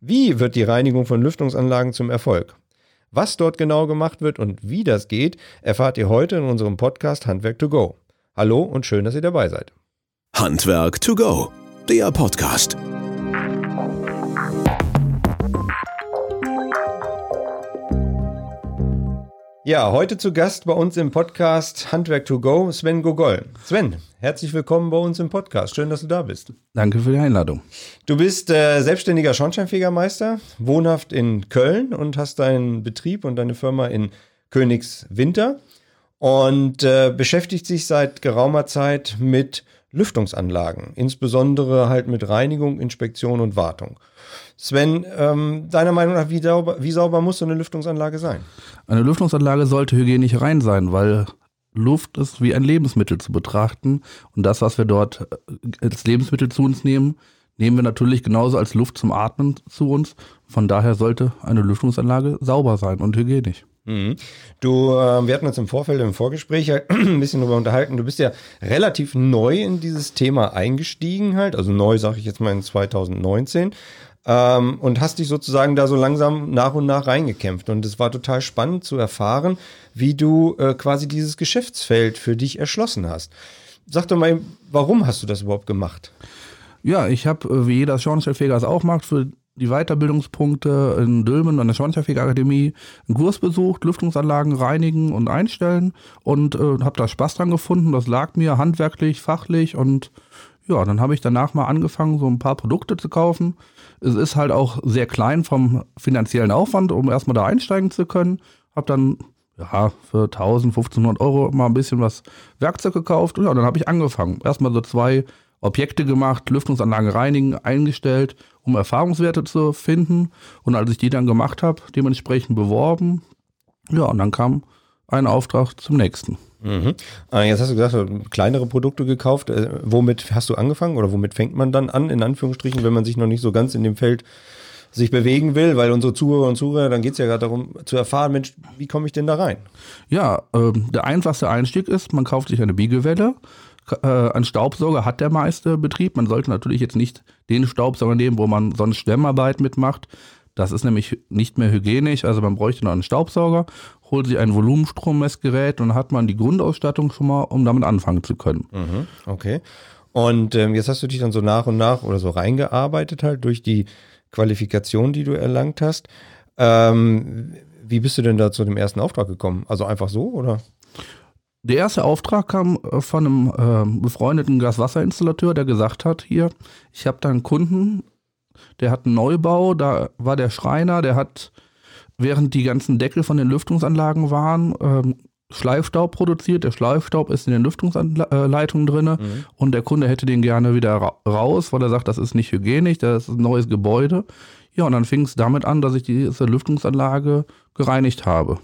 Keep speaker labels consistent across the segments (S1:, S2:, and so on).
S1: Wie wird die Reinigung von Lüftungsanlagen zum Erfolg? Was dort genau gemacht wird und wie das geht, erfahrt ihr heute in unserem Podcast Handwerk to go. Hallo und schön, dass ihr dabei seid.
S2: Handwerk to go, der Podcast.
S1: Ja, heute zu Gast bei uns im Podcast Handwerk to go, Sven Gogol. Sven, herzlich willkommen bei uns im Podcast. Schön, dass du da bist.
S3: Danke für die Einladung.
S1: Du bist äh, selbstständiger Schornsteinfegermeister, wohnhaft in Köln und hast deinen Betrieb und deine Firma in Königswinter und äh, beschäftigt sich seit geraumer Zeit mit Lüftungsanlagen, insbesondere halt mit Reinigung, Inspektion und Wartung. Sven, ähm, deiner Meinung nach, wie sauber, wie sauber muss so eine Lüftungsanlage sein?
S3: Eine Lüftungsanlage sollte hygienisch rein sein, weil Luft ist wie ein Lebensmittel zu betrachten. Und das, was wir dort äh, als Lebensmittel zu uns nehmen, nehmen wir natürlich genauso als Luft zum Atmen zu uns. Von daher sollte eine Lüftungsanlage sauber sein und hygienisch.
S1: Mhm. Du, äh, wir hatten uns im Vorfeld im Vorgespräch ja ein bisschen darüber unterhalten. Du bist ja relativ neu in dieses Thema eingestiegen halt, also neu sage ich jetzt mal in 2019 ähm, und hast dich sozusagen da so langsam nach und nach reingekämpft. Und es war total spannend zu erfahren, wie du äh, quasi dieses Geschäftsfeld für dich erschlossen hast. Sag doch mal, warum hast du das überhaupt gemacht?
S3: Ja, ich habe, äh, wie jeder Schornsteinfeger es auch macht, für die Weiterbildungspunkte in Dülmen an der Schornsteinfegerakademie einen Kurs besucht, Lüftungsanlagen reinigen und einstellen und äh, habe da Spaß dran gefunden. Das lag mir handwerklich, fachlich und ja, dann habe ich danach mal angefangen, so ein paar Produkte zu kaufen. Es ist halt auch sehr klein vom finanziellen Aufwand, um erstmal da einsteigen zu können. Habe dann ja, für 1000, 1500 Euro mal ein bisschen was Werkzeug gekauft. Und ja, dann habe ich angefangen. Erstmal so zwei Objekte gemacht, Lüftungsanlagen reinigen, eingestellt, um Erfahrungswerte zu finden. Und als ich die dann gemacht habe, dementsprechend beworben. Ja, und dann kam ein Auftrag zum nächsten.
S1: Mhm. Äh, jetzt hast du gesagt, kleinere Produkte gekauft. Äh, womit hast du angefangen oder womit fängt man dann an, in Anführungsstrichen, wenn man sich noch nicht so ganz in dem Feld sich bewegen will, weil unsere Zuhörer und Zuhörer, dann geht es ja gerade darum zu erfahren, Mensch, wie komme ich denn da rein?
S3: Ja, äh, der einfachste Einstieg ist, man kauft sich eine Biegewelle. Äh, ein Staubsauger hat der meiste Betrieb. Man sollte natürlich jetzt nicht den Staubsauger nehmen, wo man sonst Schwemmarbeit mitmacht. Das ist nämlich nicht mehr hygienisch, also man bräuchte noch einen Staubsauger, holt sich ein Volumenstrommessgerät und dann hat man die Grundausstattung schon mal, um damit anfangen zu können.
S1: Mhm, okay. Und ähm, jetzt hast du dich dann so nach und nach oder so reingearbeitet halt durch die Qualifikation, die du erlangt hast. Ähm, wie bist du denn da zu dem ersten Auftrag gekommen? Also einfach so oder?
S3: Der erste Auftrag kam äh, von einem äh, befreundeten Gaswasserinstallateur, der gesagt hat, hier, ich habe da einen Kunden, der hat einen Neubau, da war der Schreiner, der hat, während die ganzen Deckel von den Lüftungsanlagen waren, ähm, Schleifstaub produziert. Der Schleifstaub ist in den Lüftungsleitungen drin mhm. und der Kunde hätte den gerne wieder ra raus, weil er sagt, das ist nicht hygienisch, das ist ein neues Gebäude. Ja, und dann fing es damit an, dass ich diese Lüftungsanlage gereinigt habe.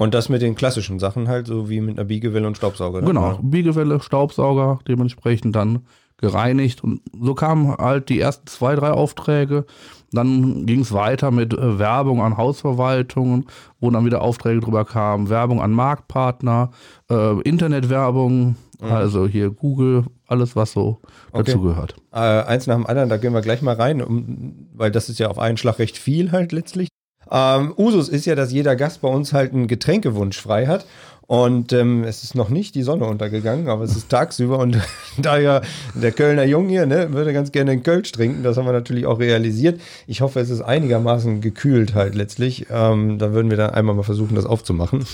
S1: Und das mit den klassischen Sachen halt, so wie mit einer Biegewelle und Staubsauger.
S3: Genau, Biegewelle, Staubsauger, dementsprechend dann gereinigt. Und so kamen halt die ersten zwei, drei Aufträge. Dann ging es weiter mit äh, Werbung an Hausverwaltungen, wo dann wieder Aufträge drüber kamen, Werbung an Marktpartner, äh, Internetwerbung, mhm. also hier Google, alles, was so okay. dazu gehört.
S1: Äh, eins nach dem anderen, da gehen wir gleich mal rein, um, weil das ist ja auf einen Schlag recht viel halt letztlich. Ähm, Usus ist ja, dass jeder Gast bei uns halt einen Getränkewunsch frei hat. Und ähm, es ist noch nicht die Sonne untergegangen, aber es ist tagsüber und da ja der Kölner Jung hier, ne, würde ganz gerne einen Kölsch trinken. Das haben wir natürlich auch realisiert. Ich hoffe, es ist einigermaßen gekühlt halt letztlich. Ähm, da würden wir dann einmal mal versuchen, das aufzumachen.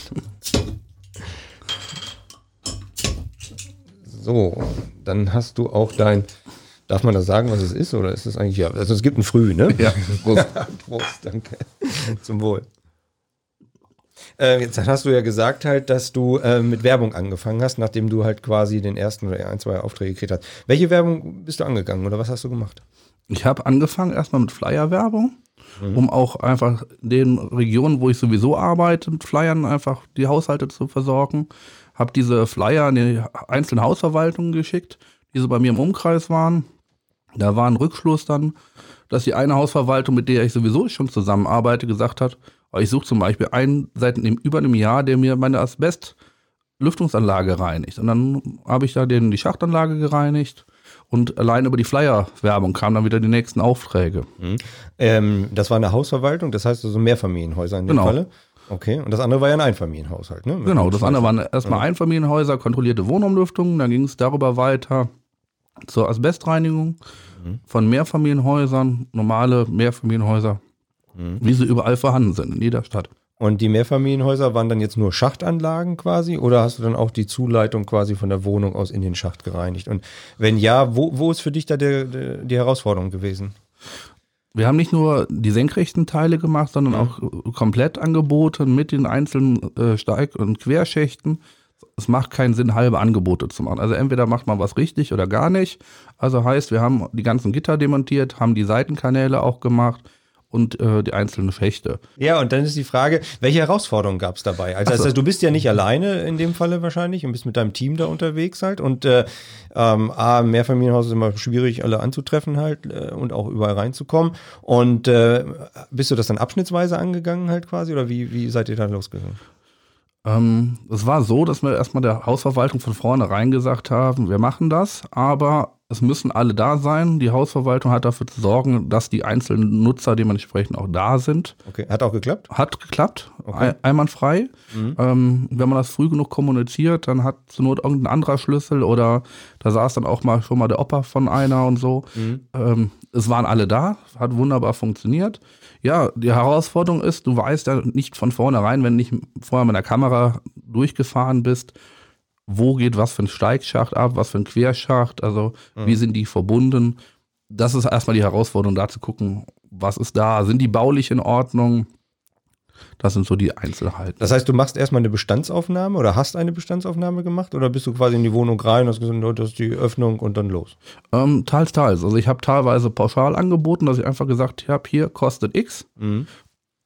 S1: So, dann hast du auch dein. Darf man das sagen, was es ist, oder ist es eigentlich ja? Also es gibt ein Früh, ne?
S3: Ja.
S1: Prost, Prost danke. Zum Wohl. Äh, jetzt hast du ja gesagt halt, dass du äh, mit Werbung angefangen hast, nachdem du halt quasi den ersten oder ein, zwei Aufträge gekriegt hast. Welche Werbung bist du angegangen oder was hast du gemacht?
S3: Ich habe angefangen erstmal mit Flyer-Werbung, mhm. um auch einfach den Regionen, wo ich sowieso arbeite, mit Flyern einfach die Haushalte zu versorgen. Habe diese Flyer an die einzelnen Hausverwaltungen geschickt, die so bei mir im Umkreis waren. Da war ein Rückschluss dann, dass die eine Hausverwaltung, mit der ich sowieso schon zusammenarbeite, gesagt hat, aber ich suche zum Beispiel einen seit einem, über einem Jahr, der mir meine Asbest-Lüftungsanlage reinigt. Und dann habe ich da den, die Schachtanlage gereinigt Und allein über die Flyer-Werbung kamen dann wieder die nächsten Aufträge.
S1: Mhm. Ähm, das war eine Hausverwaltung, das heißt also Mehrfamilienhäuser in dem
S3: Genau.
S1: Falle. Okay, und das andere war ja ein Einfamilienhaushalt, ne? Mit
S3: Genau, das andere waren erstmal Einfamilienhäuser, kontrollierte Wohnumlüftung, dann ging es darüber weiter zur Asbestreinigung von Mehrfamilienhäusern, normale Mehrfamilienhäuser, wie sie überall vorhanden sind, in jeder Stadt.
S1: Und die Mehrfamilienhäuser waren dann jetzt nur Schachtanlagen quasi oder hast du dann auch die Zuleitung quasi von der Wohnung aus in den Schacht gereinigt? Und wenn ja, wo, wo ist für dich da der, der, die Herausforderung gewesen?
S3: Wir haben nicht nur die senkrechten Teile gemacht, sondern auch äh, komplett angeboten mit den einzelnen äh, Steig- und Querschächten. Es macht keinen Sinn, halbe Angebote zu machen. Also entweder macht man was richtig oder gar nicht. Also heißt, wir haben die ganzen Gitter demontiert, haben die Seitenkanäle auch gemacht und äh, die einzelnen Schächte.
S1: Ja, und dann ist die Frage, welche Herausforderungen gab es dabei? Also,
S3: so.
S1: also du bist ja nicht alleine in dem Falle wahrscheinlich und bist mit deinem Team da unterwegs halt. Und äh, ähm, A, Mehrfamilienhaus ist immer schwierig, alle anzutreffen halt äh, und auch überall reinzukommen. Und äh, bist du das dann abschnittsweise angegangen halt quasi oder wie, wie seid ihr da losgegangen?
S3: Ähm, es war so, dass wir erstmal der Hausverwaltung von vornherein gesagt haben, wir machen das, aber es müssen alle da sein. Die Hausverwaltung hat dafür zu sorgen, dass die einzelnen Nutzer dementsprechend auch da sind.
S1: Okay, hat auch geklappt?
S3: Hat geklappt,
S1: Okay.
S3: ein, einwandfrei.
S1: Mhm.
S3: Ähm, wenn man das früh genug kommuniziert, dann hat zur Not irgendein anderer Schlüssel oder da saß dann auch mal schon mal der Opa von einer und so.
S1: Mhm.
S3: Ähm, es waren alle da, hat wunderbar funktioniert. Ja, die Herausforderung ist, du weißt ja nicht von vornherein, wenn du nicht vorher mit der Kamera durchgefahren bist, wo geht was für ein Steigschacht ab, was für ein Querschacht, also
S1: Mhm.
S3: wie sind die verbunden. Das ist erstmal die Herausforderung, da zu gucken, was ist da, sind die baulich in Ordnung. Das sind so die Einzelheiten.
S1: Das heißt, du machst erstmal eine Bestandsaufnahme oder hast eine Bestandsaufnahme gemacht oder bist du quasi in die Wohnung rein und hast gesagt, oh, das ist die Öffnung und dann los?
S3: Ähm, teils, teils. Also ich habe teilweise pauschal angeboten, dass ich einfach gesagt habe, hier kostet X
S1: Mhm.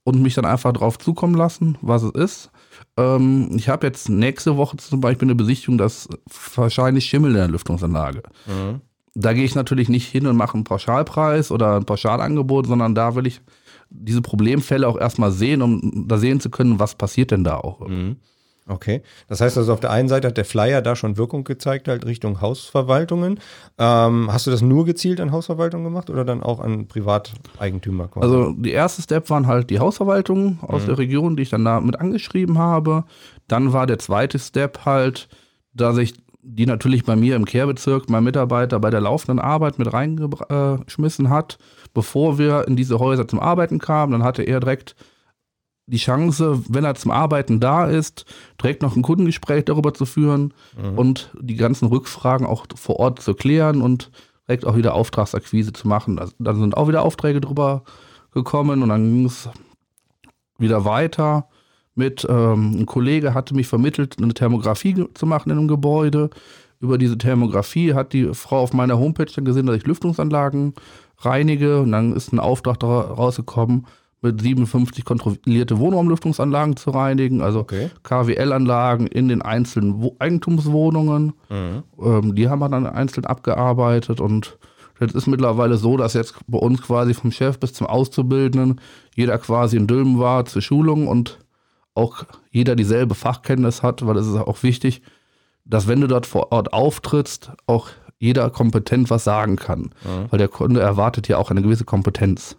S3: und mich dann einfach drauf zukommen lassen, was es ist. Ähm, ich habe jetzt nächste Woche zum Beispiel eine Besichtigung, das wahrscheinlich Schimmel in der Lüftungsanlage.
S1: Mhm.
S3: Da gehe ich natürlich nicht hin und mache einen Pauschalpreis oder ein Pauschalangebot, sondern da will ich diese Problemfälle auch erstmal sehen, um da sehen zu können, was passiert denn da auch.
S1: Mhm. Okay. Das heißt also, auf der einen Seite hat der Flyer da schon Wirkung gezeigt, halt Richtung Hausverwaltungen. Ähm, hast du das nur gezielt an Hausverwaltungen gemacht oder dann auch an Privateigentümer quasi?
S3: Also die erste Step waren halt die Hausverwaltungen aus der Region, die ich dann da mit angeschrieben habe. Dann war der zweite Step halt, dass ich die natürlich bei mir im Kehrbezirk mein Mitarbeiter bei der laufenden Arbeit mit reingeschmissen hat, bevor wir in diese Häuser zum Arbeiten kamen. Dann hatte er direkt die Chance, wenn er zum Arbeiten da ist, direkt noch ein Kundengespräch darüber zu führen und die ganzen Rückfragen auch vor Ort zu klären und direkt auch wieder Auftragsakquise zu machen. Also, dann sind auch wieder Aufträge drüber gekommen und dann ging es wieder weiter mit, ähm, ein Kollege hatte mich vermittelt, eine Thermografie zu machen in einem Gebäude. Über diese Thermografie hat die Frau auf meiner Homepage dann gesehen, dass ich Lüftungsanlagen reinige und dann ist ein Auftrag rausgekommen, mit 57 kontrollierte Wohnraumlüftungsanlagen zu reinigen, also
S1: Okay.
S3: KWL-Anlagen in den einzelnen Wo Eigentumswohnungen.
S1: Mhm.
S3: Ähm, die haben wir dann einzeln abgearbeitet und das ist mittlerweile so, dass jetzt bei uns quasi vom Chef bis zum Auszubildenden jeder quasi in Dülmen war zur Schulung und auch jeder dieselbe Fachkenntnis hat, weil es ist auch wichtig, dass wenn du dort vor Ort auftrittst, auch jeder kompetent was sagen kann. Weil der Kunde erwartet ja auch eine gewisse Kompetenz.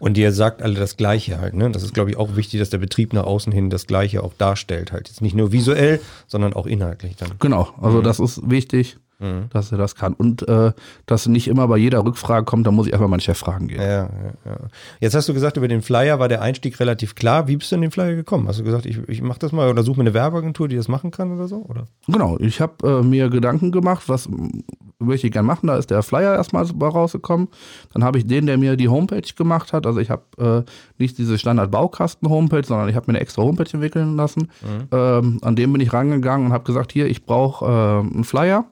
S1: Und ihr sagt alle das Gleiche halt, ne? Das ist, glaube ich, auch wichtig, dass der Betrieb nach außen hin das Gleiche auch darstellt halt. Jetzt nicht nur visuell, sondern auch inhaltlich dann.
S3: Genau, also das ist wichtig, dass er das kann. Und äh, dass nicht immer bei jeder Rückfrage kommt, da muss ich einfach meinen Chef fragen gehen.
S1: Ja, ja, ja. Jetzt hast du gesagt, über den Flyer war der Einstieg relativ klar. Wie bist du in den Flyer gekommen? Hast du gesagt, ich, ich mache das mal oder suche mir eine Werbeagentur, die das machen kann oder so? Oder?
S3: Genau, ich habe äh, mir Gedanken gemacht, was möchte ich gerne machen. Da ist der Flyer erstmal rausgekommen. Dann habe ich den, der mir die Homepage gemacht hat. Also ich habe äh, nicht diese Standard-Baukasten-Homepage, sondern ich habe mir eine extra Homepage entwickeln lassen. Ähm, an dem bin ich rangegangen und habe gesagt, hier, ich brauche äh, einen Flyer.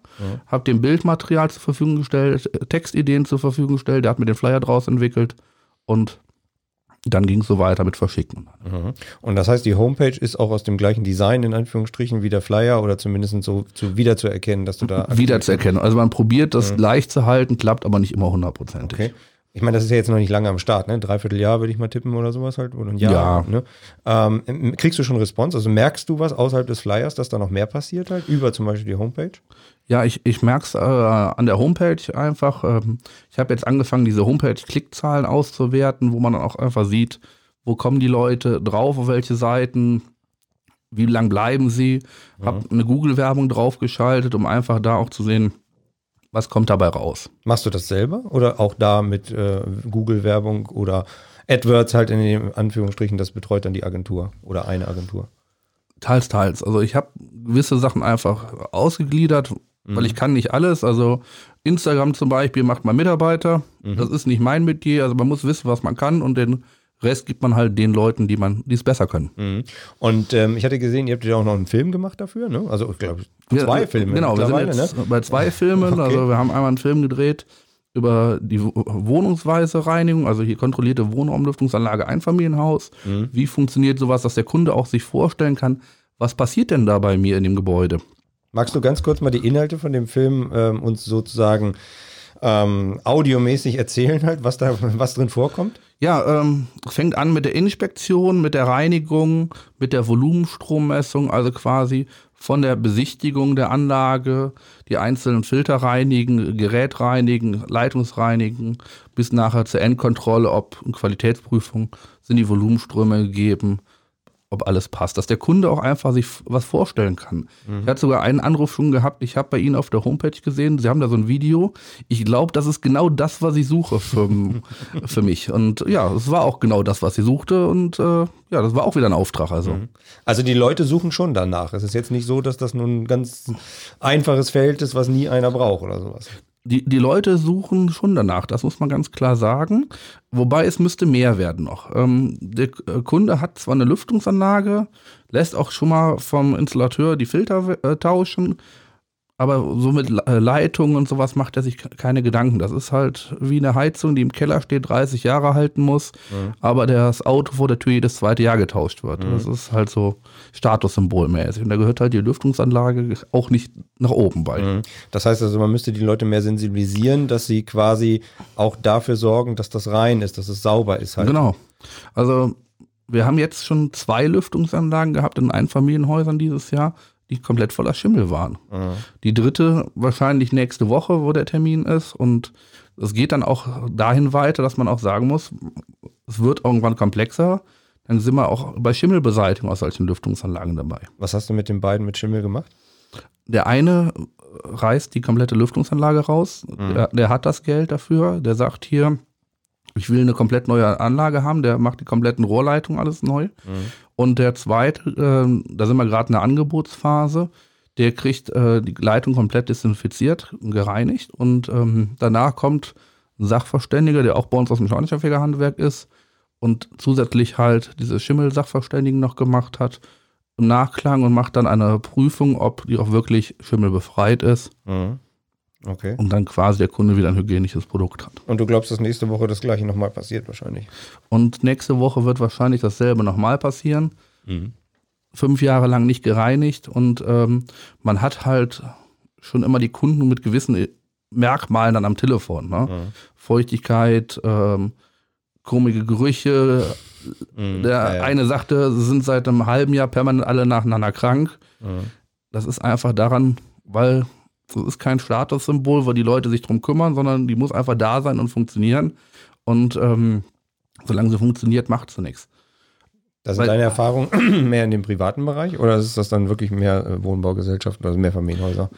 S3: Habe dem Bildmaterial zur Verfügung gestellt, äh, Textideen zur Verfügung gestellt. Der hat mir den Flyer draus entwickelt und dann ging es so weiter mit Verschicken.
S1: Mhm. Und das heißt, die Homepage ist auch aus dem gleichen Design in Anführungsstrichen wie der Flyer oder zumindest so zu, wiederzuerkennen, dass du da
S3: Wiederzuerkennen. Also man probiert das leicht zu halten, klappt aber nicht immer hundertprozentig.
S1: Okay. Ich meine, das ist ja jetzt noch nicht lange am Start, ne? Dreiviertel Jahr würde ich mal tippen oder sowas halt. Oder ein Jahr.
S3: Ja.
S1: Ne? Ähm, kriegst du schon Response? Also merkst du was außerhalb des Flyers, dass da noch mehr passiert halt? Über zum Beispiel die Homepage?
S3: Ja, ich, ich merke es äh, an der Homepage einfach. Ähm, ich habe jetzt angefangen, diese Homepage-Klickzahlen auszuwerten, wo man dann auch einfach sieht, wo kommen die Leute drauf, auf welche Seiten, wie lang bleiben sie. Habe eine Google-Werbung draufgeschaltet, um einfach da auch zu sehen, was kommt dabei raus.
S1: Machst du das selber oder auch da mit äh, Google-Werbung oder AdWords halt in den Anführungsstrichen, das betreut dann die Agentur oder eine Agentur?
S3: Teils, teils. Also ich habe gewisse Sachen einfach ausgegliedert, weil ich kann nicht alles. Also Instagram zum Beispiel macht mein Mitarbeiter. Das ist nicht mein Metier. Also man muss wissen, was man kann und den Rest gibt man halt den Leuten, die man, die es besser können.
S1: Mhm. Und ähm, ich hatte gesehen, ihr habt ja auch noch einen Film gemacht dafür, ne? Also ich glaube zwei
S3: Wir-
S1: Filme
S3: Genau, wir sind jetzt
S1: ne?
S3: bei zwei Filmen.
S1: Okay.
S3: Also wir haben einmal einen Film gedreht über die Wo- wohnungsweise Reinigung, also hier kontrollierte Wohnraumlüftungsanlage Einfamilienhaus.
S1: Mhm.
S3: Wie funktioniert sowas, dass der Kunde auch sich vorstellen kann, was passiert denn da bei mir in dem Gebäude?
S1: Magst du ganz kurz mal die Inhalte von dem Film ähm, uns sozusagen ähm, audiomäßig erzählen halt, was da was drin vorkommt?
S3: Ja, ähm, fängt an mit der Inspektion, mit der Reinigung, mit der Volumenstrommessung, also quasi von der Besichtigung der Anlage, die einzelnen Filter reinigen, Gerät reinigen, Leitungsreinigen, bis nachher zur Endkontrolle, ob eine Qualitätsprüfung, sind die Volumenströme gegeben, ob alles passt, dass der Kunde auch einfach sich was vorstellen kann. Ich hatte sogar einen Anruf schon gehabt, ich habe bei Ihnen auf der Homepage gesehen, Sie haben da so ein Video. Ich glaube, das ist genau das, was ich suche für, für mich. Und ja, es war auch genau das, was sie suchte. Und äh, ja, das war auch wieder ein Auftrag. Also
S1: Also die Leute suchen schon danach. Es ist jetzt nicht so, dass das nun ein ganz einfaches Feld ist, was nie einer braucht oder sowas.
S3: Die, die Leute suchen schon danach, das muss man ganz klar sagen. Wobei es müsste mehr werden noch. Ähm, der K- Kunde hat zwar eine Lüftungsanlage, lässt auch schon mal vom Installateur die Filter äh, tauschen, aber so mit äh, Leitungen und sowas macht er sich ke- keine Gedanken. Das ist halt wie eine Heizung, die im Keller steht, 30 Jahre halten muss, aber das Auto vor der Tür jedes zweite Jahr getauscht wird. Das ist halt so statussymbolmäßig. Und da gehört halt die Lüftungsanlage auch nicht nach oben bei.
S1: Das heißt also, man müsste die Leute mehr sensibilisieren, dass sie quasi auch dafür sorgen, dass das rein ist, dass es sauber ist halt.
S3: Genau. Also wir haben jetzt schon zwei Lüftungsanlagen gehabt in Einfamilienhäusern dieses Jahr, die komplett voller Schimmel waren. Die dritte wahrscheinlich nächste Woche, wo der Termin ist. Und es geht dann auch dahin weiter, dass man auch sagen muss, es wird irgendwann komplexer. Dann sind wir auch bei Schimmelbeseitigung aus solchen Lüftungsanlagen dabei.
S1: Was hast du mit den beiden mit Schimmel gemacht?
S3: Der eine reißt die komplette Lüftungsanlage raus. Der, der hat das Geld dafür. Der sagt hier, ich will eine komplett neue Anlage haben. Der macht die kompletten Rohrleitungen alles neu. Und der zweite, ähm, da sind wir gerade in der Angebotsphase. Der kriegt äh, die Leitung komplett desinfiziert gereinigt. Und ähm, danach kommt ein Sachverständiger, der auch bei uns aus dem Schornsteinfegerhandwerk ist und zusätzlich halt diese Schimmel-Sachverständigen noch gemacht hat im Nachklang und macht dann eine Prüfung, ob die auch wirklich schimmelbefreit ist
S1: Mhm. Okay.
S3: und dann quasi der Kunde wieder ein hygienisches Produkt hat.
S1: Und du glaubst, dass nächste Woche das gleiche nochmal passiert wahrscheinlich?
S3: Und nächste Woche wird wahrscheinlich dasselbe nochmal passieren. Fünf Jahre lang nicht gereinigt und ähm, man hat halt schon immer die Kunden mit gewissen Merkmalen dann am Telefon. Ne? Feuchtigkeit, ähm, komische Gerüche.
S1: Mhm.
S3: Der
S1: Ja, ja.
S3: eine sagte, sie sind seit einem halben Jahr permanent alle nacheinander krank.
S1: Mhm.
S3: Das ist einfach daran, weil das ist kein Statussymbol, wo die Leute sich drum kümmern, sondern die muss einfach da sein und funktionieren. Und ähm, solange sie funktioniert, macht sie nichts.
S1: Das sind
S3: Weil-
S1: deine Erfahrungen mehr in dem privaten Bereich oder ist das dann wirklich mehr äh, Wohnbaugesellschaften, also mehr Familienhäuser?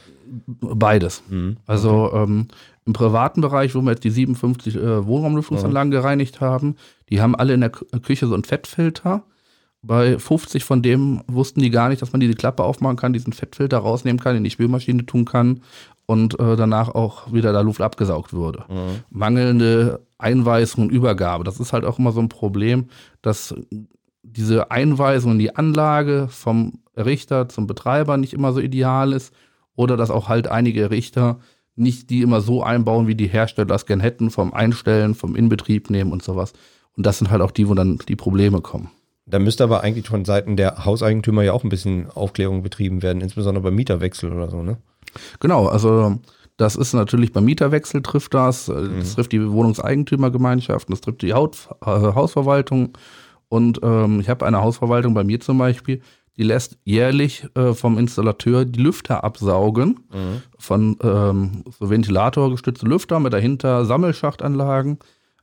S3: Beides. Also ähm, im privaten Bereich, wo wir jetzt die 57 äh, Wohnraumlüftungsanlagen gereinigt haben, die haben alle in der Kü- Küche so einen Fettfilter. Bei 50 von dem wussten die gar nicht, dass man diese Klappe aufmachen kann, diesen Fettfilter rausnehmen kann, in die Spülmaschine tun kann und äh, danach auch wieder da Luft abgesaugt würde. Mangelnde Einweisung und Übergabe. Das ist halt auch immer so ein Problem, dass diese Einweisung in die Anlage vom Richter zum Betreiber nicht immer so ideal ist oder dass auch halt einige Richter nicht die immer so einbauen, wie die Hersteller es gern hätten, vom Einstellen, vom Inbetrieb nehmen und sowas. Und das sind halt auch die, wo dann die Probleme kommen.
S1: Da müsste aber eigentlich von Seiten der Hauseigentümer ja auch ein bisschen Aufklärung betrieben werden, insbesondere beim Mieterwechsel oder so, ne?
S3: Genau, also Das ist natürlich beim Mieterwechsel trifft das. Das trifft die Wohnungseigentümergemeinschaften, das trifft die Haut, äh, Hausverwaltung. Und ähm, ich habe eine Hausverwaltung bei mir zum Beispiel, die lässt jährlich äh, vom Installateur die Lüfter absaugen von ähm, so ventilatorgestützte Lüfter mit dahinter Sammelschachtanlagen.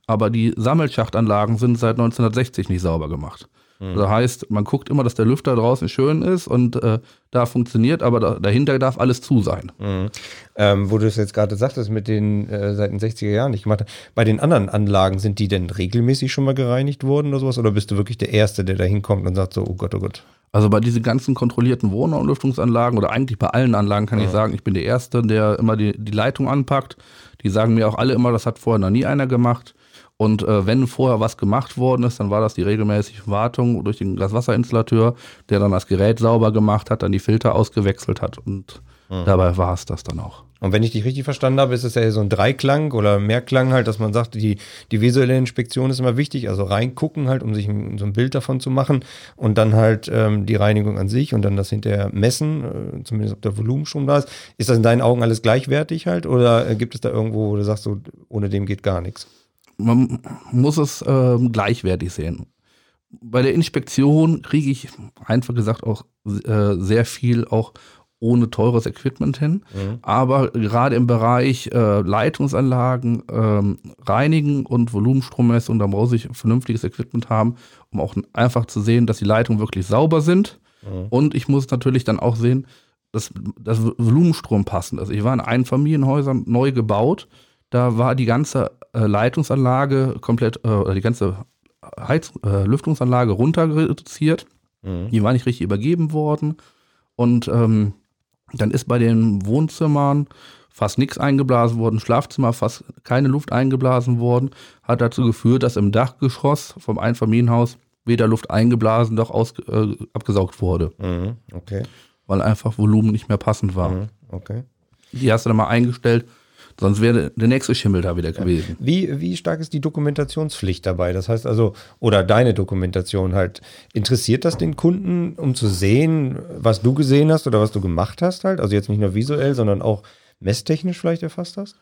S3: Aber die Sammelschachtanlagen sind seit 1960 nicht sauber gemacht. Das heißt, man guckt immer, dass der Lüfter draußen schön ist und äh, da funktioniert, aber da, dahinter darf alles zu sein.
S1: Mhm. Ähm, wo du es jetzt gerade sagtest, mit den äh, seit den 60er Jahren nicht gemacht hast. Bei den anderen Anlagen, sind die denn regelmäßig schon mal gereinigt worden oder sowas? Oder bist du wirklich der Erste, der da hinkommt und sagt so, oh Gott, oh Gott.
S3: Also bei diesen ganzen kontrollierten Wohnlüftungsanlagen oder eigentlich bei allen Anlagen kann ich sagen, ich bin der Erste, der immer die, die Leitung anpackt. Die sagen mir auch alle immer, das hat vorher noch nie einer gemacht. Und äh, wenn vorher was gemacht worden ist, dann war das die regelmäßige Wartung durch den Gaswasserinstallateur, der dann das Gerät sauber gemacht hat, dann die Filter ausgewechselt hat und dabei war es das dann auch.
S1: Und wenn ich dich richtig verstanden habe, ist es ja so ein Dreiklang oder Mehrklang halt, dass man sagt, die, die visuelle Inspektion ist immer wichtig, also reingucken halt, um sich ein, so ein Bild davon zu machen und dann halt ähm, die Reinigung an sich und dann das hinterher messen, äh, zumindest ob der Volumenstrom da ist. Ist das in deinen Augen alles gleichwertig halt oder äh, gibt es da irgendwo, wo du sagst, so, ohne dem geht gar nichts?
S3: Man muss es ähm, gleichwertig sehen. Bei der Inspektion kriege ich einfach gesagt auch äh, sehr viel auch ohne teures Equipment hin. Aber gerade im Bereich äh, Leitungsanlagen, ähm, Reinigen und Volumenstrommessung, da muss ich vernünftiges Equipment haben, um auch einfach zu sehen, dass die Leitungen wirklich sauber sind. Und ich muss natürlich dann auch sehen, dass das Volumenstrom passend ist. Ich war in Einfamilienhäusern neu gebaut. Da war die ganze äh, Leitungsanlage komplett, äh, oder die ganze Heiz äh, Lüftungsanlage runter reduziert. Die war nicht richtig übergeben worden. Und ähm, dann ist bei den Wohnzimmern fast nichts eingeblasen worden, Schlafzimmer fast keine Luft eingeblasen worden, hat dazu geführt, dass im Dachgeschoss vom Einfamilienhaus weder Luft eingeblasen noch aus, äh, abgesaugt wurde,
S1: Mhm. Okay.
S3: weil einfach Volumen nicht mehr passend war.
S1: Mhm. Okay.
S3: Die hast du dann mal eingestellt, sonst wäre der nächste Schimmel da wieder gewesen.
S1: Wie, wie stark ist die Dokumentationspflicht dabei? Das heißt also, oder deine Dokumentation halt, interessiert das den Kunden, um zu sehen, was du gesehen hast oder was du gemacht hast halt? Also jetzt nicht nur visuell, sondern auch messtechnisch vielleicht erfasst hast?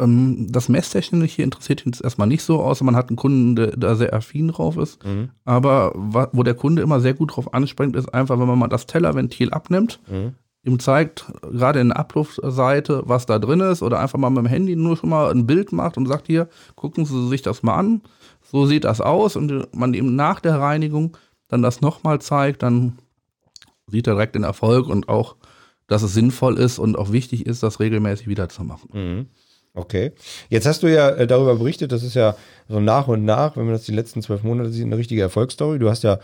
S3: Ähm, das Messtechnische interessiert ihn jetzt erstmal nicht so, außer man hat einen Kunden, der da sehr affin drauf ist. Aber wa- wo der Kunde immer sehr gut drauf anspringt, ist einfach, wenn man mal das Tellerventil abnimmt, ihm zeigt, gerade in der Abluftseite, was da drin ist, oder einfach mal mit dem Handy nur schon mal ein Bild macht und sagt, hier, gucken Sie sich das mal an, so sieht das aus und man ihm nach der Reinigung dann das nochmal zeigt, dann sieht er direkt den Erfolg und auch, dass es sinnvoll ist und auch wichtig ist, das regelmäßig wieder zu machen.
S1: Okay. Jetzt hast du ja äh, darüber berichtet, das ist ja so nach und nach, wenn man das die letzten zwölf Monate sieht, eine richtige Erfolgsstory. Du hast ja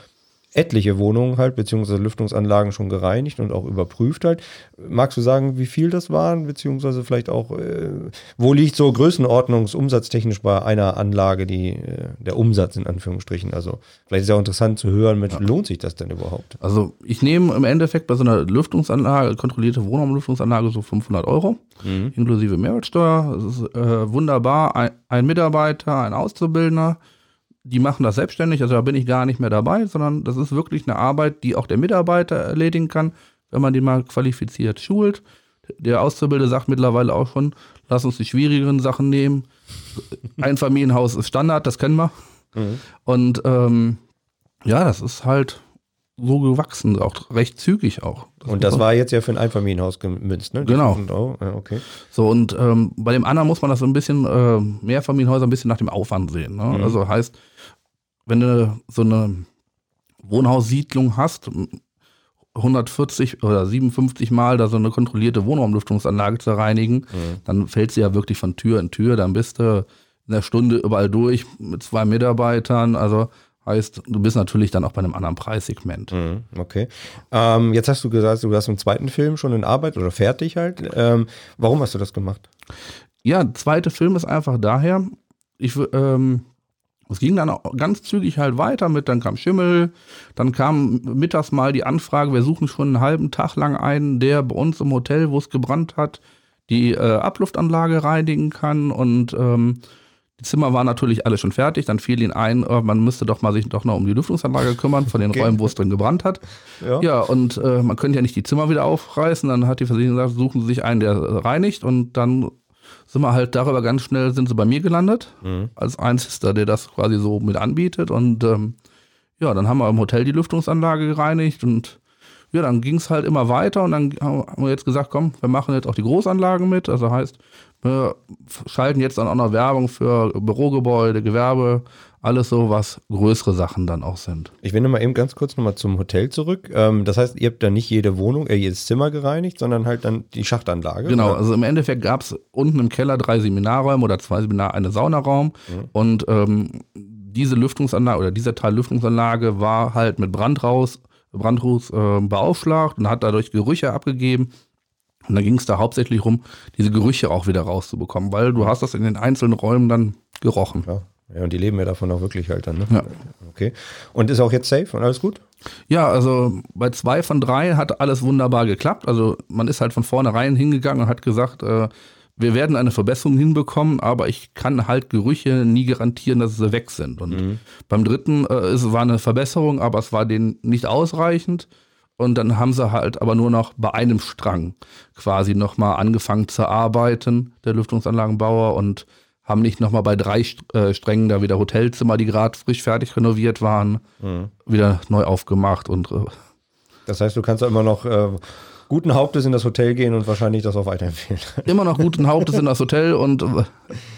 S1: etliche Wohnungen halt, beziehungsweise Lüftungsanlagen schon gereinigt und auch überprüft halt. Magst du sagen, wie viel das waren, beziehungsweise vielleicht auch, äh, wo liegt so größenordnungsumsatztechnisch bei einer Anlage die, äh, der Umsatz in Anführungsstrichen? Also vielleicht ist ja auch interessant zu hören, mit, lohnt sich das denn überhaupt?
S3: Also ich nehme im Endeffekt bei so einer Lüftungsanlage, kontrollierte Wohnraumlüftungsanlage so 500 Euro, inklusive Mehrwertsteuer. Das ist äh, wunderbar. Ein, ein Mitarbeiter, ein Auszubildender, die machen das selbstständig, also da bin ich gar nicht mehr dabei, sondern das ist wirklich eine Arbeit, die auch der Mitarbeiter erledigen kann, wenn man den mal qualifiziert schult. Der Auszubildende sagt mittlerweile auch schon, lass uns die schwierigeren Sachen nehmen. Ein Familienhaus ist Standard, das kennen wir. Und ähm, ja, das ist halt so gewachsen, auch recht zügig auch.
S1: Und das war jetzt ja für ein Einfamilienhaus gemünzt, ne? Die
S3: Genau.
S1: 500 Euro. Ja, okay.
S3: So, und ähm, bei dem anderen muss man das so ein bisschen, äh, Mehrfamilienhäuser ein bisschen nach dem Aufwand sehen. Ne? Also heißt, wenn du so eine Wohnhaussiedlung hast, 140 oder 57 Mal da so eine kontrollierte Wohnraumlüftungsanlage zu reinigen, dann fällt sie ja wirklich von Tür in Tür, dann bist du in der Stunde überall durch mit zwei Mitarbeitern, also heißt, du bist natürlich dann auch bei einem anderen Preissegment.
S1: Mhm, Okay. Ähm, jetzt hast du gesagt, du hast einen zweiten Film schon in Arbeit oder fertig halt. Ähm, warum hast du das gemacht?
S3: Ja, der zweite Film ist einfach daher, ich, ähm, es ging dann auch ganz zügig halt weiter mit, dann kam Schimmel, dann kam mittags mal die Anfrage, wir suchen schon einen halben Tag lang einen, der bei uns im Hotel, wo es gebrannt hat, die äh, Abluftanlage reinigen kann und ähm, Die Zimmer waren natürlich alle schon fertig. Dann fiel ihnen ein, oh, man müsste doch mal sich doch noch um die Lüftungsanlage kümmern von den
S1: Okay.
S3: Räumen, wo es drin gebrannt hat.
S1: Ja.
S3: Ja, und äh, man könnte ja nicht die Zimmer wieder aufreißen. Dann hat die Versicherung gesagt, suchen Sie sich einen, der reinigt. Und dann sind wir halt darüber ganz schnell, sind sie bei mir gelandet.
S1: Mhm.
S3: Als einziger, der das quasi so mit anbietet. Und ähm, ja, dann haben wir im Hotel die Lüftungsanlage gereinigt und ja, dann ging es halt immer weiter und dann haben wir jetzt gesagt, komm, wir machen jetzt auch die Großanlagen mit. Also heißt, wir schalten jetzt dann auch noch Werbung für Bürogebäude, Gewerbe, alles so, was größere Sachen dann auch sind.
S1: Ich will noch mal eben ganz kurz nochmal zum Hotel zurück. Ähm, das heißt, ihr habt dann nicht jede Wohnung, äh, jedes Zimmer gereinigt, sondern halt dann die Schachtanlage.
S3: Genau,
S1: oder?
S3: also im Endeffekt gab es unten im Keller drei Seminarräume oder zwei Seminar, eine Saunaraum und ähm, diese Lüftungsanlage oder dieser Teil Lüftungsanlage war halt mit Brandraus, Brandruß äh, beaufschlagt und hat dadurch Gerüche abgegeben. Und dann ging es da hauptsächlich rum, diese Gerüche auch wieder rauszubekommen, weil du hast das in den einzelnen Räumen dann gerochen.
S1: Ja. Ja, und die leben ja davon auch wirklich halt dann. Ne?
S3: Ja.
S1: Okay. Und ist auch jetzt safe und alles gut?
S3: Ja, also bei zwei von drei hat alles wunderbar geklappt. Also man ist halt von vornherein hingegangen und hat gesagt, äh, wir werden eine Verbesserung hinbekommen, aber ich kann halt Gerüche nie garantieren, dass sie weg sind. Und beim dritten äh, es war eine Verbesserung, aber es war denen nicht ausreichend. Und dann haben sie halt aber nur noch bei einem Strang quasi nochmal angefangen zu arbeiten, der Lüftungsanlagenbauer, und haben nicht nochmal bei drei äh, Strängen da wieder Hotelzimmer, die gerade frisch fertig renoviert waren, wieder neu aufgemacht und äh,
S1: Das heißt, du kannst immer noch äh, guten Hauptes in das Hotel gehen und wahrscheinlich das auch weiterempfehlen.
S3: immer noch guten Hauptes in das Hotel und äh,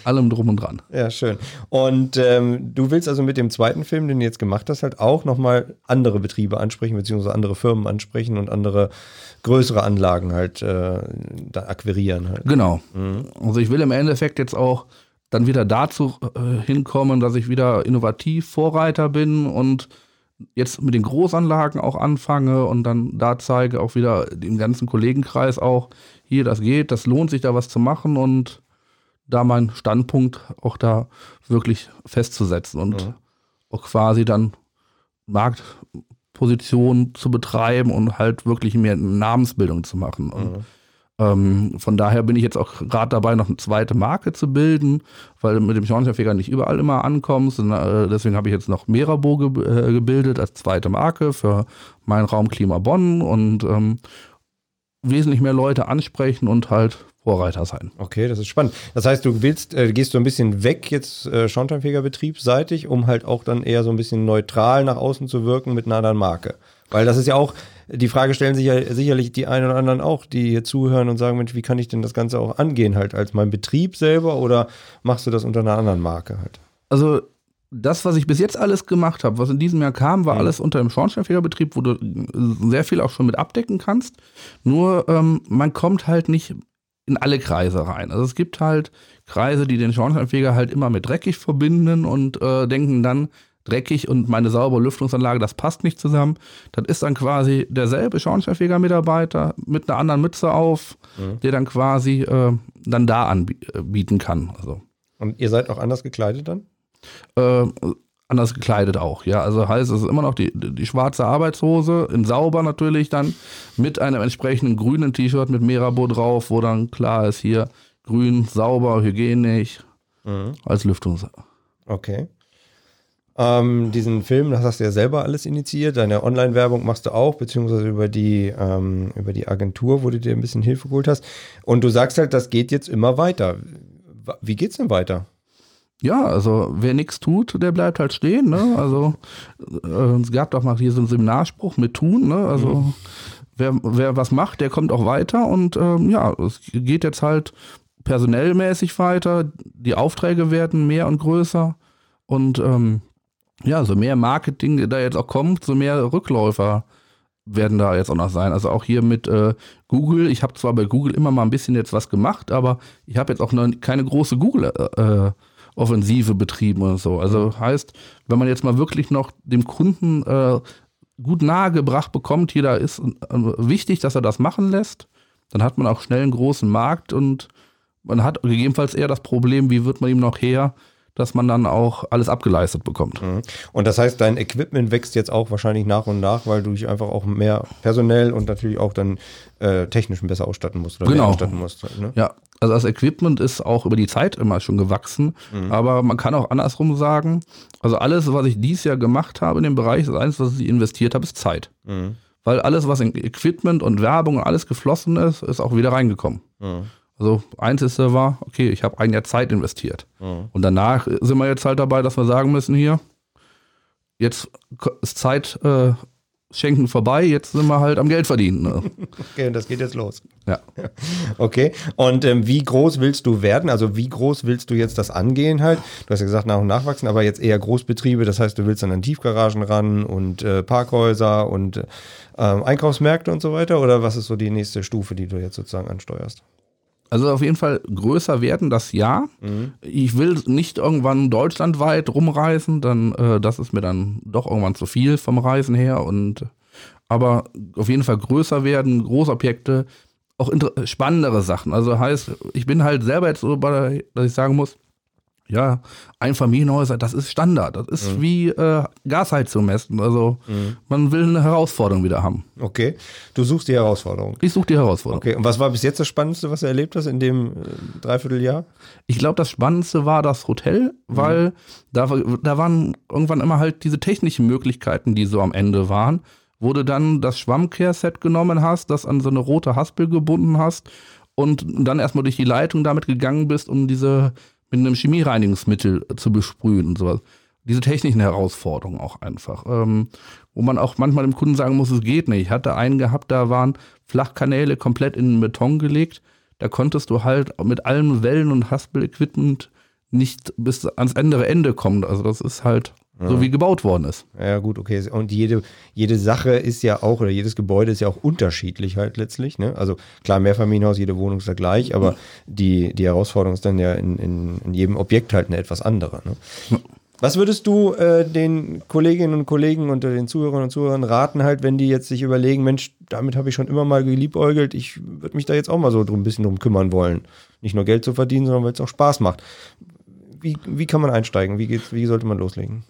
S3: allem drum und dran.
S1: ja, schön. Und ähm, du willst also mit dem zweiten Film, den du jetzt gemacht hast, halt auch nochmal andere Betriebe ansprechen, beziehungsweise andere Firmen ansprechen und andere größere Anlagen halt äh, da akquirieren halt.
S3: Genau. Also ich will im Endeffekt jetzt auch dann wieder dazu äh, hinkommen, dass ich wieder innovativ Vorreiter bin und jetzt mit den Großanlagen auch anfange und dann da zeige auch wieder dem ganzen Kollegenkreis auch, hier, das geht, das lohnt sich da was zu machen und da meinen Standpunkt auch da wirklich festzusetzen und auch quasi dann Marktposition zu betreiben und halt wirklich mehr Namensbildung zu machen. Und ähm, von daher bin ich jetzt auch gerade dabei, noch eine zweite Marke zu bilden, weil mit dem Schornsteinfeger nicht überall immer ankommst. Und, äh, deswegen habe ich jetzt noch Merabo ge äh, gebildet als zweite Marke für mein Raum Klima Bonn und ähm, wesentlich mehr Leute ansprechen und halt Vorreiter sein.
S1: Okay, das ist spannend. Das heißt, du willst, äh, gehst so ein bisschen weg jetzt äh, Schornsteinfegerbetriebsseitig, um halt auch dann eher so ein bisschen neutral nach außen zu wirken mit einer anderen Marke. Weil das ist ja auch, die Frage stellen sich ja sicherlich die einen oder anderen auch, die hier zuhören und sagen, Mensch, wie kann ich denn das Ganze auch angehen halt als mein Betrieb selber oder machst du das unter einer anderen Marke halt?
S3: Also das, was ich bis jetzt alles gemacht habe, was in diesem Jahr kam, war alles unter dem Schornsteinfegerbetrieb, wo du äh, sehr viel auch schon mit abdecken kannst. Nur ähm, man kommt halt nicht in alle Kreise rein. Also es gibt halt Kreise, die den Schornsteinfeger halt immer mit dreckig verbinden und äh, denken dann, dreckig und meine saubere Lüftungsanlage, das passt nicht zusammen. Das ist dann quasi derselbe Schornsteinfeger-Mitarbeiter mit einer anderen Mütze auf, der dann quasi äh, dann da anbieten kann. Also
S1: Und ihr seid auch anders gekleidet dann?
S3: äh, anders gekleidet auch, ja. Also heißt, es ist immer noch die, die schwarze Arbeitshose, in sauber natürlich dann, mit einem entsprechenden grünen T-Shirt mit Merabo drauf, wo dann klar ist, hier grün, sauber, hygienisch, als Lüftungs...
S1: Okay. Ähm, diesen Film, das hast du ja selber alles initiiert. Deine Online-Werbung machst du auch, beziehungsweise über die, ähm, über die Agentur, wo du dir ein bisschen Hilfe geholt hast. Und du sagst halt, das geht jetzt immer weiter. Wie geht's denn weiter?
S3: Ja, also wer nichts tut, der bleibt halt stehen. Ne? Also äh, es gab doch mal hier so einen Seminarspruch mit tun. Ne? Also wer, wer was macht, der kommt auch weiter. Und ähm, ja, es geht jetzt halt personellmäßig weiter. Die Aufträge werden mehr und größer. Und ähm, ja, so mehr Marketing da jetzt auch kommt, so mehr Rückläufer werden da jetzt auch noch sein. Also auch hier mit äh, Google. Ich habe zwar bei Google immer mal ein bisschen jetzt was gemacht, aber ich habe jetzt auch noch keine große Google äh, Offensive betrieben und so. Also heißt, wenn man jetzt mal wirklich noch dem Kunden äh, gut nahegebracht bekommt, hier da ist äh, wichtig, dass er das machen lässt, dann hat man auch schnell einen großen Markt und man hat gegebenenfalls eher das Problem, wie wird man ihm noch her, dass man dann auch alles abgeleistet bekommt.
S1: Und das heißt, dein Equipment wächst jetzt auch wahrscheinlich nach und nach, weil du dich einfach auch mehr personell und natürlich auch dann äh, technisch besser ausstatten musst oder
S3: Genau.
S1: ausstatten musst. Ne?
S3: Ja, Also das Equipment ist auch über die Zeit immer schon gewachsen, mhm. aber man kann auch andersrum sagen, also alles, was ich dieses Jahr gemacht habe in dem Bereich, das Einzige, was ich investiert habe, ist Zeit. Mhm. Weil alles, was in Equipment und Werbung und alles geflossen ist, ist auch wieder reingekommen. Mhm. Also einzige war, okay, ich habe ein Jahr Zeit investiert. Mhm. Und danach sind wir jetzt halt dabei, dass wir sagen müssen, hier, jetzt ist Zeit äh, schenken vorbei, jetzt sind wir halt am Geld verdienen. Ne?
S1: Okay, und das geht jetzt los.
S3: Ja.
S1: Okay, und ähm, wie groß willst du werden? Also wie groß willst du jetzt das angehen halt? Du hast ja gesagt, nach und nach wachsen, aber jetzt eher Großbetriebe, das heißt, du willst dann an Tiefgaragen ran und äh, Parkhäuser und äh, Einkaufsmärkte und so weiter? Oder was ist so die nächste Stufe, die du jetzt sozusagen ansteuerst?
S3: Also auf jeden Fall größer werden, das ja. Mhm. Ich will nicht irgendwann deutschlandweit rumreisen, dann äh, das ist mir dann doch irgendwann zu viel vom Reisen her. Und aber auf jeden Fall größer werden, Großobjekte, auch spannendere Sachen. Also heißt, ich bin halt selber jetzt so, bei, dass ich sagen muss, ja, Einfamilienhäuser, das ist Standard. Das ist mhm. wie äh, Gasheizung messen. Also mhm. man will eine Herausforderung wieder haben.
S1: Okay. Du suchst die Herausforderung.
S3: Ich suche die Herausforderung.
S1: Okay. Und was war bis jetzt das Spannendste, was du erlebt hast in dem äh, Dreivierteljahr?
S3: Ich glaube, das Spannendste war das Hotel, weil mhm. da, da waren irgendwann immer halt diese technischen Möglichkeiten, die so am Ende waren, wo du dann das Schwammkehrset genommen hast, das an so eine rote Haspel gebunden hast und dann erstmal durch die Leitung damit gegangen bist, um diese mit einem Chemiereinigungsmittel zu besprühen und sowas. Diese technischen Herausforderungen auch einfach. Ähm, wo man auch manchmal dem Kunden sagen muss, es geht nicht. Ich hatte einen gehabt, da waren Flachkanäle komplett in den Beton gelegt. Da konntest du halt mit allem Wellen- und Haspel-Equipment nicht bis ans andere Ende kommen. Also das ist halt ja. so wie gebaut worden ist.
S1: Ja, gut, okay. Und jede, jede Sache ist ja auch, oder jedes Gebäude ist ja auch unterschiedlich halt letztlich. Ne? Also klar, Mehrfamilienhaus, jede Wohnung ist da gleich, aber die, die Herausforderung ist dann ja in, in, in jedem Objekt halt eine etwas andere. Ne? Ja. Was würdest du äh, den Kolleginnen und Kollegen und den Zuhörern und Zuhörern raten, halt, wenn die jetzt sich überlegen, Mensch, damit habe ich schon immer mal geliebäugelt, ich würde mich da jetzt auch mal so drum, ein bisschen drum kümmern wollen. Nicht nur Geld zu verdienen, sondern weil es auch Spaß macht. Wie, wie kann man einsteigen? Wie, wie sollte man loslegen?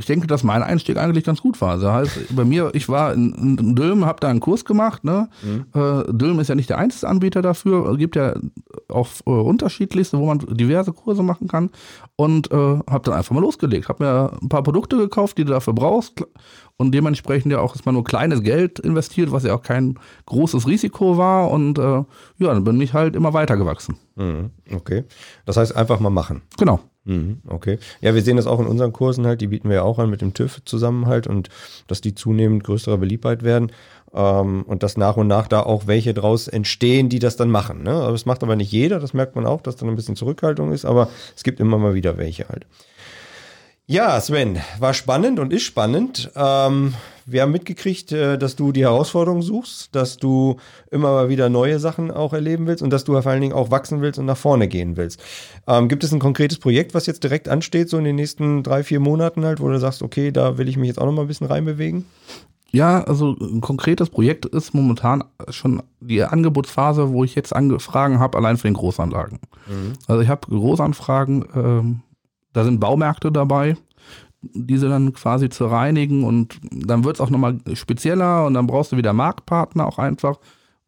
S3: Ich denke, dass mein Einstieg eigentlich ganz gut war. Das heißt, bei mir, ich war in, in Dülmen, habe da einen Kurs gemacht. Ne? Mhm. Äh, Dülmen ist ja nicht der einzige Anbieter dafür. Es gibt ja auch äh, unterschiedlichste, wo man diverse Kurse machen kann. Und äh, habe dann einfach mal losgelegt. Habe mir ein paar Produkte gekauft, die du dafür brauchst. Und dementsprechend ja auch erstmal nur kleines Geld investiert, was ja auch kein großes Risiko war. Und äh, ja, dann bin ich halt immer weitergewachsen.
S1: Mhm. Okay. Das heißt, einfach mal machen.
S3: Genau.
S1: Mhm, okay. Ja, wir sehen das auch in unseren Kursen halt, die bieten wir ja auch an mit dem TÜV zusammen halt und dass die zunehmend größere Beliebtheit werden ähm, und dass nach und nach da auch welche draus entstehen, die das dann machen. Ne? Aber das macht aber nicht jeder, das merkt man auch, dass da ein bisschen Zurückhaltung ist, aber es gibt immer mal wieder welche halt. Ja, Sven, war spannend und ist spannend. Ähm, wir haben mitgekriegt, äh, dass du die Herausforderung suchst, dass du immer mal wieder neue Sachen auch erleben willst und dass du vor allen Dingen auch wachsen willst und nach vorne gehen willst. Ähm, gibt es ein konkretes Projekt, was jetzt direkt ansteht, so in den nächsten drei, vier Monaten halt, wo du sagst, okay, da will ich mich jetzt auch noch mal ein bisschen reinbewegen?
S3: Ja, also ein konkretes Projekt ist momentan schon die Angebotsphase, wo ich jetzt Anfragen habe, allein für den Großanlagen. Mhm. Also ich habe Großanfragen ähm, da sind Baumärkte dabei, diese dann quasi zu reinigen und dann wird es auch nochmal spezieller und dann brauchst du wieder Marktpartner auch einfach,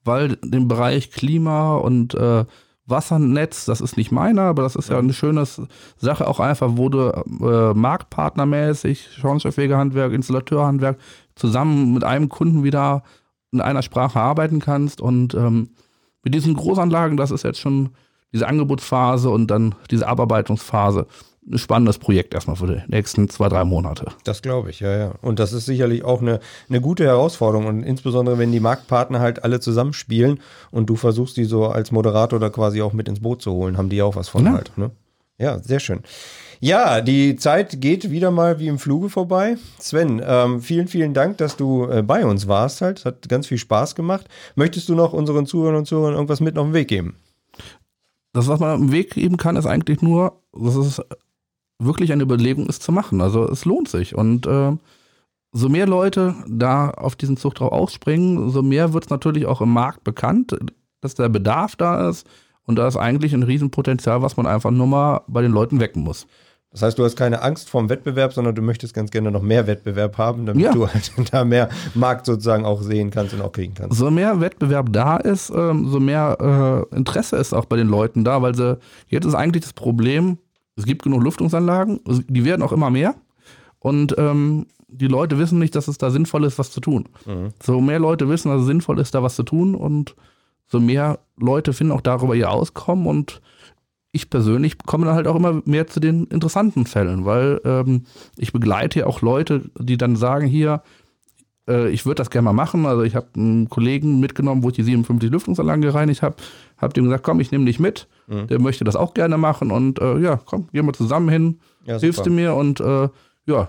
S3: weil den Bereich Klima und äh, Wassernetz, das ist nicht meiner, aber das ist ja eine schöne Sache auch einfach, wo du äh, marktpartnermäßig, Schornsteinfegerhandwerk, Installateurhandwerk zusammen mit einem Kunden wieder in einer Sprache arbeiten kannst und ähm, mit diesen Großanlagen, das ist jetzt schon diese Angebotsphase und dann diese Abarbeitungsphase ein spannendes Projekt erstmal für die nächsten zwei, drei Monate.
S1: Das glaube ich, ja, ja. Und das ist sicherlich auch eine, eine gute Herausforderung. Und insbesondere, wenn die Marktpartner halt alle zusammenspielen und du versuchst, die so als Moderator da quasi auch mit ins Boot zu holen, haben die auch was von ja. halt. Ne? Ja, sehr schön. Ja, die Zeit geht wieder mal wie im Fluge vorbei. Sven, ähm, vielen, vielen Dank, dass du äh, bei uns warst halt. Hat ganz viel Spaß gemacht. Möchtest du noch unseren Zuhörern und Zuhörern irgendwas mit auf den Weg geben?
S3: Das, was man auf den Weg geben kann, ist eigentlich nur, dass es wirklich eine Überlegung ist zu machen. Also es lohnt sich. Und äh, so mehr Leute da auf diesen Zug drauf ausspringen, so mehr wird es natürlich auch im Markt bekannt, dass der Bedarf da ist. Und da ist eigentlich ein Riesenpotenzial, was man einfach nur mal bei den Leuten wecken muss.
S1: Das heißt, du hast keine Angst vorm Wettbewerb, sondern du möchtest ganz gerne noch mehr Wettbewerb haben, damit
S3: Ja.
S1: du halt da mehr Markt sozusagen auch sehen kannst und auch kriegen kannst.
S3: So mehr Wettbewerb da ist, ähm, so mehr äh, Interesse ist auch bei den Leuten da, weil sie, jetzt ist eigentlich das Problem, es gibt genug Lüftungsanlagen, die werden auch immer mehr und ähm, die Leute wissen nicht, dass es da sinnvoll ist, was zu tun. So mehr Leute wissen, dass es sinnvoll ist, da was zu tun und so mehr Leute finden auch darüber ihr Auskommen und ich persönlich komme dann halt auch immer mehr zu den interessanten Fällen, weil ähm, ich begleite ja auch Leute, die dann sagen, hier, äh, ich würde das gerne mal machen. Also ich habe einen Kollegen mitgenommen, wo ich die 57 Lüftungsanlagen gereinigt habe, habe dem gesagt, komm, ich nehme dich mit. Der möchte das auch gerne machen und äh, ja, komm, gehen wir zusammen hin,
S1: Ja,
S3: hilfst du mir und äh, ja,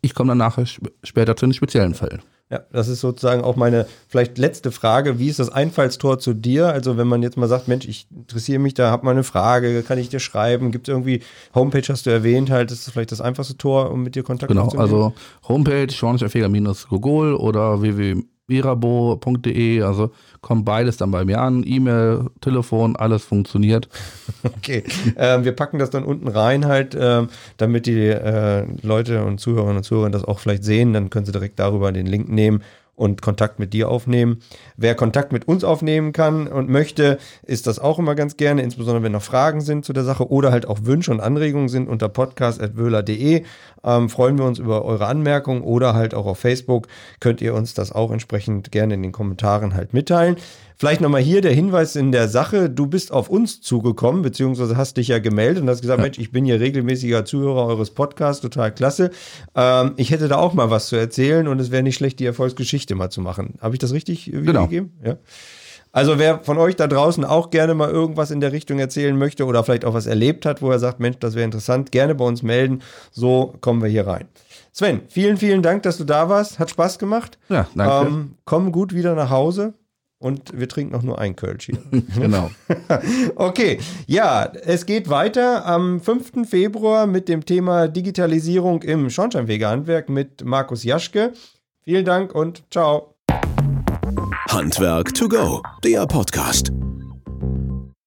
S3: ich komme dann nachher sp später zu den speziellen Fällen.
S1: Ja, das ist sozusagen auch meine vielleicht letzte Frage. Wie ist das Einfallstor zu dir? Also wenn man jetzt mal sagt, Mensch, ich interessiere mich da, habe mal eine Frage, kann ich dir schreiben? Gibt es irgendwie, Homepage hast du erwähnt, halt, das ist vielleicht das einfachste Tor, um mit dir Kontakt
S3: Genau,
S1: aufzunehmen?
S3: also Homepage schornsteinfeger-gogol oder www.mirabo.de, also kommt beides dann bei mir an, E-Mail, Telefon, alles funktioniert.
S1: Okay, ähm, wir packen das dann unten rein halt, ähm, damit die äh, Leute und Zuhörerinnen und Zuhörer das auch vielleicht sehen. Dann können sie direkt darüber den Link nehmen und Kontakt mit dir aufnehmen. Wer Kontakt mit uns aufnehmen kann und möchte, ist das auch immer ganz gerne, insbesondere wenn noch Fragen sind zu der Sache oder halt auch Wünsche und Anregungen sind unter podcast.wöhler.de. Ähm, freuen wir uns über eure Anmerkungen oder halt auch auf Facebook könnt ihr uns das auch entsprechend gerne in den Kommentaren halt mitteilen. Vielleicht nochmal hier der Hinweis in der Sache, du bist auf uns zugekommen, beziehungsweise hast dich ja gemeldet und hast gesagt, Mensch, ich bin hier regelmäßiger Zuhörer eures Podcasts, total klasse. Ähm, ich hätte da auch mal was zu erzählen und es wäre nicht schlecht, die Erfolgsgeschichte mal zu machen. Habe ich das richtig äh,
S3: Genau.
S1: wiedergegeben? Ja. Also wer von euch da draußen auch gerne mal irgendwas in der Richtung erzählen möchte oder vielleicht auch was erlebt hat, wo er sagt, Mensch, das wäre interessant, gerne bei uns melden. So kommen wir hier rein. Sven, vielen, vielen Dank, dass du da warst. Hat Spaß gemacht.
S3: Ja, danke.
S1: Ähm, komm gut wieder nach Hause und wir trinken auch nur ein Kölsch hier.
S3: genau.
S1: Okay, ja, es geht weiter am 5. Februar mit dem Thema Digitalisierung im Schornsteinfegerhandwerk mit Markus Jaschke. Vielen Dank und ciao.
S2: Handwerk to go, der Podcast.